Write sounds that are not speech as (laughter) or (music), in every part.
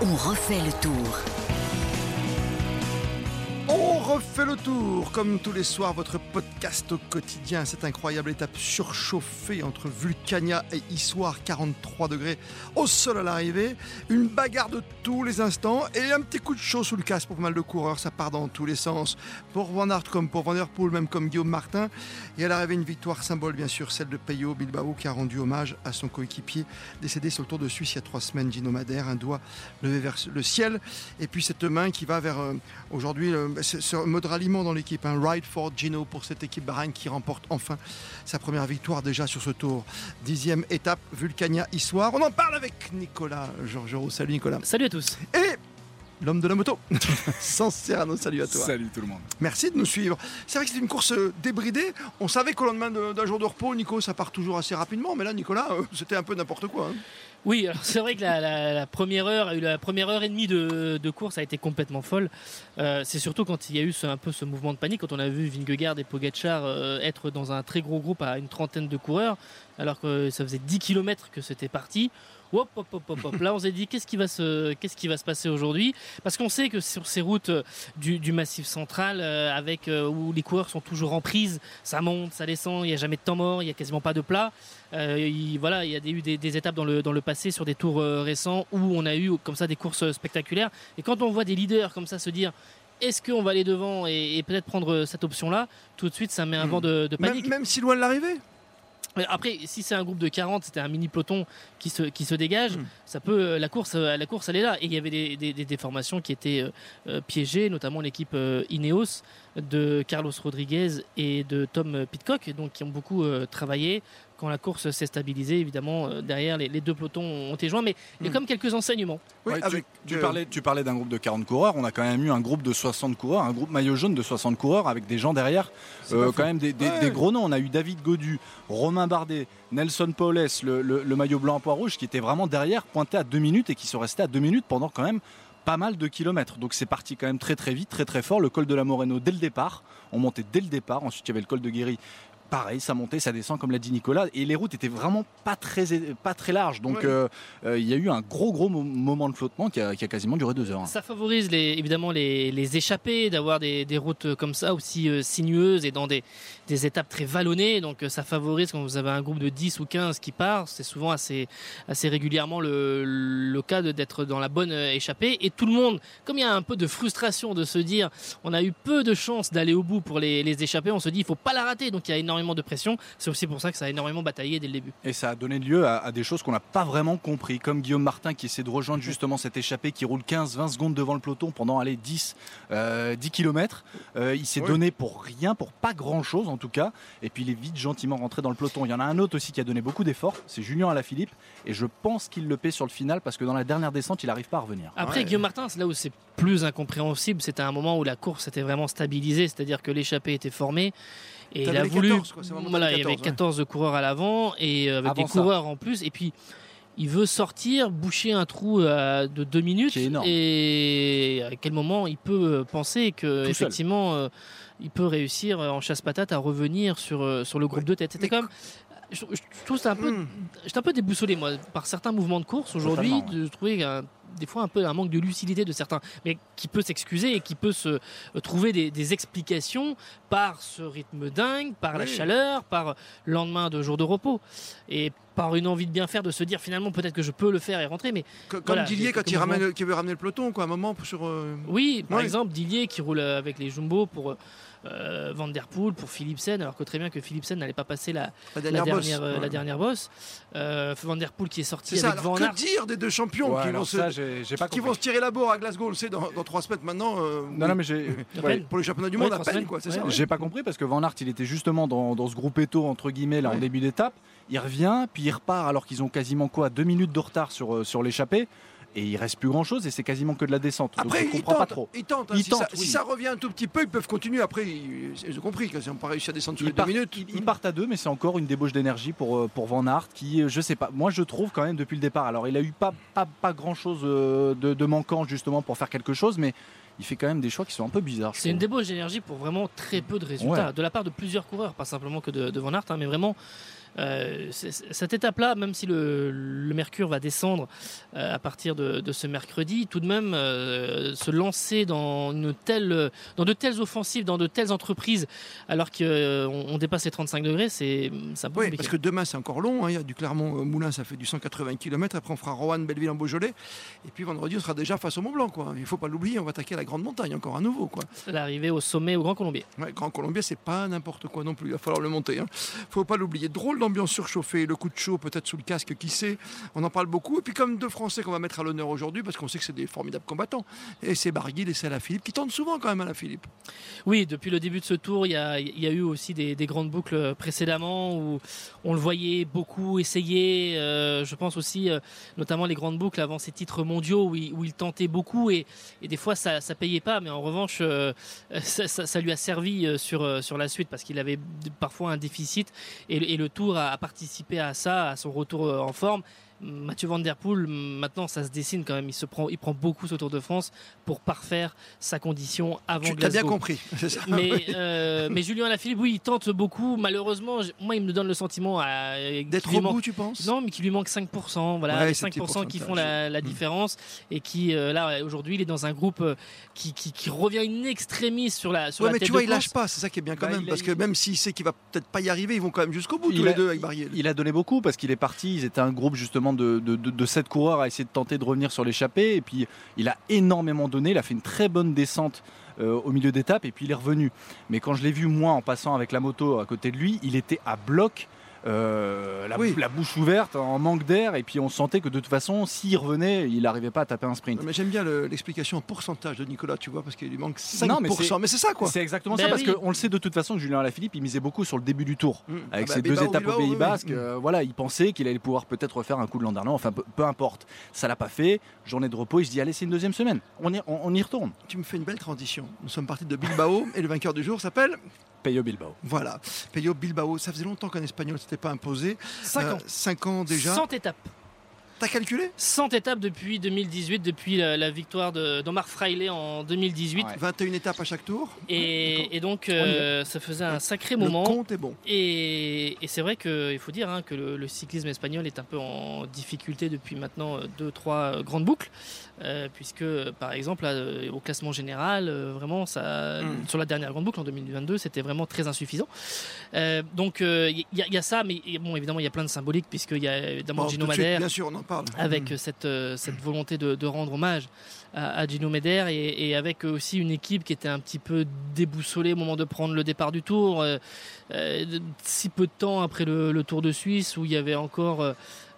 On refait le tour. On refait le tour, comme tous les soirs, votre podcast au quotidien. Cette incroyable étape surchauffée entre Vulcania et Issoire, 43 degrés au sol à l'arrivée. Une bagarre de tous les instants et un petit coup de chaud sous le casque pour pas mal de coureurs. Ça part dans tous les sens. Pour Van Aert comme pour Van Der Poel, même comme Guillaume Martin. Et à l'arrivée, une victoire symbole, bien sûr, celle de Peyo Bilbao qui a rendu hommage à son coéquipier décédé sur le Tour de Suisse il y a trois semaines, Gino. Un doigt levé vers le ciel. Et puis cette main qui va vers euh, aujourd'hui euh, ce, ce mode ralliement dans l'équipe. Un ride for Gino pour cette équipe Bahreïn qui remporte enfin sa première victoire déjà sur ce tour. Dixième étape, Vulcania Issoire. On en parle avec Nicolas Georgerot. Salut Nicolas. Salut à tous. Et l'homme de la moto, (laughs) Sans Serrano, salut à toi. Salut tout le monde. Merci de nous suivre. C'est vrai que c'est une course euh, débridée. On savait qu'au lendemain de- d'un jour de repos, Nico, ça part toujours assez rapidement. Mais là, Nicolas, euh, c'était un peu n'importe quoi. hein. Oui, alors c'est vrai que la, première heure, la première heure et demie de, course a été complètement folle. Euh, c'est surtout quand il y a eu un peu ce mouvement de panique, quand on a vu Vingegaard et Pogacar euh, être dans un très gros groupe à une trentaine de coureurs, alors que ça faisait 10 km que c'était parti. Hop, hop, hop, hop, hop. Là, on s'est dit qu'est-ce qui va se, qu'est-ce qui va se passer aujourd'hui? Parce qu'on sait que sur ces routes euh, du, massif central, avec où les coureurs sont toujours en prise, ça monte, ça descend, il n'y a jamais de temps mort, il n'y a quasiment pas de plat. Il, voilà, il y a eu des, des étapes dans le, dans le passé sur des tours euh, récents où on a eu comme ça des courses euh, spectaculaires. Et quand on voit des leaders comme ça se dire est-ce qu'on va aller devant et, et peut-être prendre euh, cette option-là, tout de suite ça met un Mm. vent de, de Même, panique. même si loin de l'arrivée. Après, si c'est un groupe de 40, c'était un mini peloton qui se, qui se dégage, Mm. ça peut, la course, la course, elle est là. Et il y avait des, des, formations qui étaient euh, piégées, notamment l'équipe euh, Ineos de Carlos Rodriguez et de Tom Pitcock, donc qui ont beaucoup euh, travaillé. Quand la course s'est stabilisée, évidemment, euh, derrière les, les deux pelotons ont été joints, mais il y a Mm. comme quelques enseignements. Oui, Ouais, tu- avec, tu, euh, parlais, tu parlais d'un groupe de 40 coureurs. On a quand même eu un groupe de 60 coureurs, un groupe maillot jaune de 60 coureurs avec des gens derrière. Euh, quand même des, des- Ouais. des gros noms. On a eu David Godu, Romain Bardet, Nelson Paules, le, le- le maillot blanc à pois rouge qui était vraiment derrière, pointé à deux minutes et qui sont restés à deux minutes pendant quand même pas mal de kilomètres. Donc c'est parti quand même très très vite, très très fort. Le col de la Moreno dès le départ. On montait dès le départ. Ensuite il y avait le col de Guéry. Pareil, ça montait, ça descend comme l'a dit Nicolas. Et les routes étaient vraiment pas très, pas très larges. Donc Ouais. euh, euh, il y a eu un gros gros mo- moment de flottement qui a, qui a quasiment duré deux heures. hein. Ça favorise les, évidemment les, les échappées, d'avoir des, des routes comme ça aussi euh, sinueuses et dans des, des étapes très vallonnées. Donc euh, ça favorise quand vous avez un groupe de 10 ou 15 qui part. C'est souvent assez, assez régulièrement le, le cas d'être dans la bonne euh, échappée. Et tout le monde, comme il y a un peu de frustration de se dire on a eu peu de chances d'aller au bout pour les, les échapper, on se dit il faut pas la rater. Donc il y a énormément de pression. C'est aussi pour ça que ça a énormément bataillé dès le début. Et ça a donné lieu à, à des choses qu'on n'a pas vraiment compris, comme Guillaume Martin qui essaie de rejoindre justement cette échappée qui roule 15-20 secondes devant le peloton pendant aller 10, euh, 10 km. il s'est donné pour rien, pour pas grand chose en tout cas. Et puis il est vite gentiment rentré dans le peloton. Il y en a un autre aussi qui a donné beaucoup d'efforts, c'est Julien Alaphilippe. Et je pense qu'il le paie sur le final parce que dans la dernière descente, il n'arrive pas à revenir. Après, Ouais. Guillaume Martin, c'est là où c'est plus incompréhensible. C'était un moment où la course était vraiment stabilisée, c'est-à-dire que l'échappée était formée. Et il a voulu. 14, quoi, voilà, les il y avait 14, ouais. 14 coureurs à l'avant et avec Avant des ça. coureurs en plus. Et puis, il veut sortir, boucher un trou euh, de deux minutes. Et à quel moment il peut penser que, Tout effectivement, euh, il peut réussir euh, en chasse-patate à revenir sur, sur le groupe Ouais. de tête. C'était quand même. Je, je trouve ça un peu Hmm. J'étais un peu déboussolé, moi, par certains mouvements de course aujourd'hui, Totalement, de trouver un- des fois un peu un manque de lucidité de certains, mais qui peut s'excuser et qui peut se euh, trouver des, des explications par ce rythme dingue, par la chaleur, par le lendemain de jour de repos, et par une envie de bien faire, de se dire finalement peut-être que je peux le faire et rentrer, mais Co- Comme Voilà, Dillier quand il, mouvements. ramène, qui veut ramener le peloton, quoi, à un moment sur. euh, oui, par Ouais. exemple Dillier qui roule avec les Jumbo pour euh, Van Der Poel, pour Philipsen, alors que très bien que Philipsen n'allait pas passer la, la la dernière, dernière, bosse. euh, la dernière bosse. Euh, Van Der Poel qui est sorti C'est ça, avec alors Van que Aert. dire des deux champions Ouais, qui, vont se, pas qui vont tirer la bourre à Glasgow, on le sait, dans, dans trois semaines maintenant euh, Non, non, mais j'ai. Ouais. Pour les championnats du Ouais, monde, à peine, quoi, c'est Ouais. ça. ouais. J'ai pas compris parce que Van Aert, il était justement dans, dans ce groupe Eto entre guillemets là en début d'étape. Il revient, puis il repart alors qu'ils ont quasiment quoi deux minutes de retard sur, euh, sur l'échappée. Et il reste plus grand chose et c'est quasiment que de la descente. Donc Après, je ils comprends tentent, pas trop. ils tentent, hein. Ils si, tentent, ça, oui. si ça revient un tout petit peu, ils peuvent continuer. Après, ils, ils ont compris qu'ils n'ont pas réussi à descendre Ils les deux minutes. ils- ils partent à deux, mais c'est encore une débauche d'énergie pour, euh, pour Van Aert qui, euh, je sais pas, moi je trouve quand même depuis le départ. Alors il a eu pas, pas, pas grand chose de, de manquant justement pour faire quelque chose, mais il fait quand même des choix qui sont un peu bizarres. je C'est une débauche d'énergie pour vraiment très peu de résultats, Ouais. de la part de plusieurs coureurs, pas simplement que de, de Van Aert, hein, mais vraiment Euh, cette étape-là, même si le, le mercure va descendre euh, à partir de, de ce mercredi, tout de même euh, se lancer dans une telle, dans de telles offensives, dans de telles entreprises, alors qu'on on dépasse les 35 degrés, c'est un peu Oui, compliqué. parce que demain c'est encore long. hein. Il y a du Clermont-Moulin, ça fait du 180 km. Après, on fera Roanne, Belleville en Beaujolais. Et puis vendredi, on sera déjà face au Mont Blanc. Quoi. Il ne faut pas l'oublier, on va attaquer la grande montagne encore à nouveau. L'arrivée au sommet au Grand Colombier. Ouais, Grand Colombier, c'est pas n'importe quoi non plus. Il va falloir le monter. Hein. Faut pas l'oublier. Drôle d'ambiance surchauffée, le coup de chaud peut-être sous le casque, qui sait. On en parle beaucoup. Et puis comme deux Français qu'on va mettre à l'honneur aujourd'hui, parce qu'on sait que c'est des formidables combattants. Et c'est Barguil et c'est Philippe qui tentent souvent quand même à la Philippe. Oui, depuis le début de ce tour, il y a, y a eu aussi des, des grandes boucles précédemment où on le voyait beaucoup essayer. euh, je pense aussi, euh, notamment les grandes boucles avant ces titres mondiaux où il, tentait beaucoup et, et des fois ça, ça payait pas, mais en revanche, euh, ça, ça- lui a servi sur, sur la suite parce qu'il avait parfois un déficit et, et le tour a participé à ça, à son retour euh, en forme. Mathieu Van Der Poel, maintenant ça se dessine quand même. Il se prend, il prend beaucoup ce Tour de France pour parfaire sa condition avant Tu as Glasgow. bien compris. c'est ça Mais, (laughs) Oui. euh, mais Julien Alaphilippe, oui, il tente beaucoup. Malheureusement, moi, il me donne le sentiment D'être au bout, manque- tu penses? Non, mais qu'il lui manque 5%. Voilà, Ouais, les ces petits 5% qui font la, différence. Et qui, euh, là, aujourd'hui, il est dans un groupe euh, qui, qui, qui revient une extrémiste sur la, sur Ouais, la mais tête tu vois, de il lâche pas, c'est ça qui est bien quand Bah, même. Parce que même s'il sait qu'il va peut-être pas y arriver, ils vont quand même jusqu'au bout, tous les deux avec Barguil. Il a donné beaucoup parce qu'il est parti. Ils étaient un groupe justement de, de, sept coureurs à essayer de tenter de revenir sur l'échappée. Et puis il a énormément donné. Il a fait une très bonne descente euh, au milieu d'étape et puis il est revenu. Mais quand je l'ai vu moi en passant avec la moto à côté de lui, il était à bloc. Euh, la, Oui. la bouche ouverte, en manque d'air, et puis on sentait que de toute façon, s'il revenait, il n'arrivait pas à taper un sprint. Mais j'aime bien le- l'explication en pourcentage de Nicolas, tu vois, parce qu'il lui manque 5%. Non, mais mais c'est ça, quoi. C'est exactement Ben ça, parce oui. qu'on le sait de toute façon que Julien Alaphilippe, il misait beaucoup sur le début du tour. Mm. Avec Ah bah, ces deux étapes au Pays oui, Basque, oui. euh, voilà, il pensait qu'il allait pouvoir peut-être refaire un coup de Landerneau, enfin peu, peu importe. Ça l'a pas fait, journée de repos, il se dit allez c'est une deuxième semaine, on y, on, on y retourne. Tu me fais une belle transition. Nous sommes partis de Bilbao et le vainqueur du jour s'appelle Peyo Bilbao. Voilà, Peyo Bilbao. Ça faisait longtemps qu'un Espagnol ne s'était pas imposé. 5 Euh, ans. cinq ans déjà. 100 étapes. T'as calculé 100 étapes depuis 2018, depuis la, la victoire d'Omar Fraile en 2018. Ouais. 21 étapes à chaque tour. Et, et donc, euh, ça faisait un sacré Le moment. compte est bon. Et, et c'est vrai qu'il faut dire hein, que le, le cyclisme espagnol est un peu en difficulté depuis maintenant 2-3 grandes boucles, euh, puisque par exemple là, euh, au classement général, euh, vraiment ça, Mm. sur la dernière grande boucle en 2022, c'était vraiment très insuffisant. Euh, donc il y, a- y a ça, mais bon évidemment il y a plein de symboliques puisqu'il y a évidemment Bon, Gino Madère bien sûr, on en parle. avec Mm. cette, euh, cette volonté de, de rendre hommage à, à Gino Meder et, et avec aussi une équipe qui était un petit peu déboussolée au moment de prendre le départ du tour, euh, euh, si peu de temps après le, le Tour de Suisse où il y avait encore euh,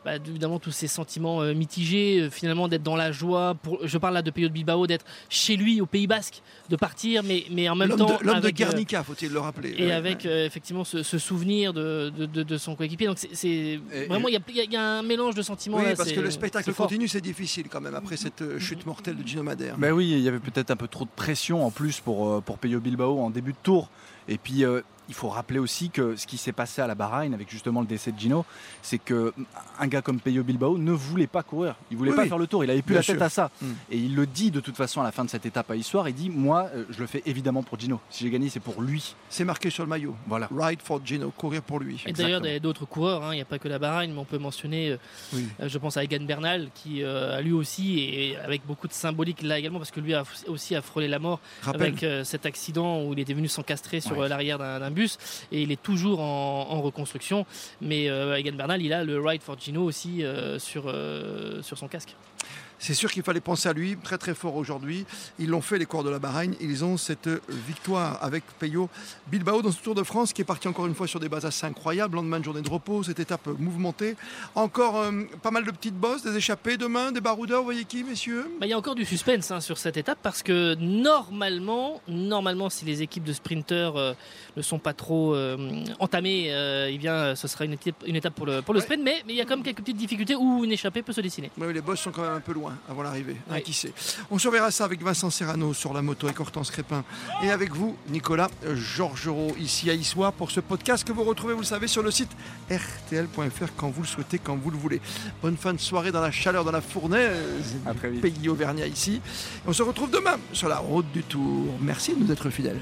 bah, évidemment tous ces sentiments euh, mitigés, euh, finalement d'être dans la joie, pour, je parle là de Peyo de Bilbao, d'être chez lui au Pays Basque, de partir, mais, mais en même temps de, l'homme de euh, Guernica, faut-il le rappeler. et Ouais, avec ouais. euh, effectivement ce, ce souvenir de, de, de- de son coéquipier. Donc c'est- vraiment il y a, y y un mélange de sentiments. Oui, là, parce que le spectacle continue, c'est difficile quand même après cette chute mortelle de Gino Madère. Ben oui, il y avait peut-être un peu trop de pression en plus pour, pour Peyo Bilbao en début de tour. Et puis euh, il faut rappeler aussi que ce qui s'est passé à la Bahreïn avec justement le décès de Gino, c'est que un gars comme Peyo Bilbao ne voulait pas courir. Il voulait Oui, pas oui. faire le tour. Il avait plus Bien la tête sûr. à ça. Mm. Et il le dit de toute façon à la fin de cette étape à Issoire. Il dit moi, euh, je le fais évidemment pour Gino. Si j'ai gagné, c'est pour lui. C'est marqué sur le maillot. Voilà. Ride for Gino, courir pour lui. Et d'ailleurs, il y a d'autres coureurs, hein, il n'y a pas que la Bahreïn, mais on peut mentionner, euh, Oui. euh, je pense à Egan Bernal, qui euh, a lui aussi, et avec beaucoup de symbolique là également, parce que lui a aussi a frôlé la mort avec euh, cet accident où il était venu s'encastrer sur Ouais. l'arrière d'un d'un et il est toujours en, reconstruction. Mais euh, Egan Bernal, il a le Ride for Gino aussi euh, euh, sur son casque. C'est sûr qu'il fallait penser à lui, très très fort aujourd'hui. Ils l'ont fait, les coureurs de la Bahreïn. Ils ont cette euh, victoire avec Peyo Bilbao dans ce Tour de France qui est parti encore une fois sur des bases assez incroyables. Lendemain de journée de repos, cette étape mouvementée. Encore euh, pas mal de petites bosses, des échappées demain, des baroudeurs. Vous voyez qui, messieurs? Bah, il y a encore du suspense hein, sur cette étape parce que normalement, normalement, si les équipes de sprinteurs euh, ne sont pas trop euh, entamées, eh bien, ce sera une étape, une étape pour le, pour le Ouais. sprint. Mais mais il y a quand même quelques petites difficultés où une échappée peut se dessiner. Oui, les bosses sont quand même un peu loin avant l'arrivée. hein, qui sait. On surveillera ça avec Vincent Serrano sur la moto, avec Hortense Crépin et avec vous, Nicolas euh, Georgerot, ici à Issoire pour ce podcast que vous retrouvez, vous le savez, sur le site rtl.fr quand vous le souhaitez, quand vous le voulez. Bonne fin de soirée dans la chaleur, dans la fournaise, À vite. pays auvergnat ici. Et on se retrouve demain sur la route du Tour. Merci de nous être fidèles.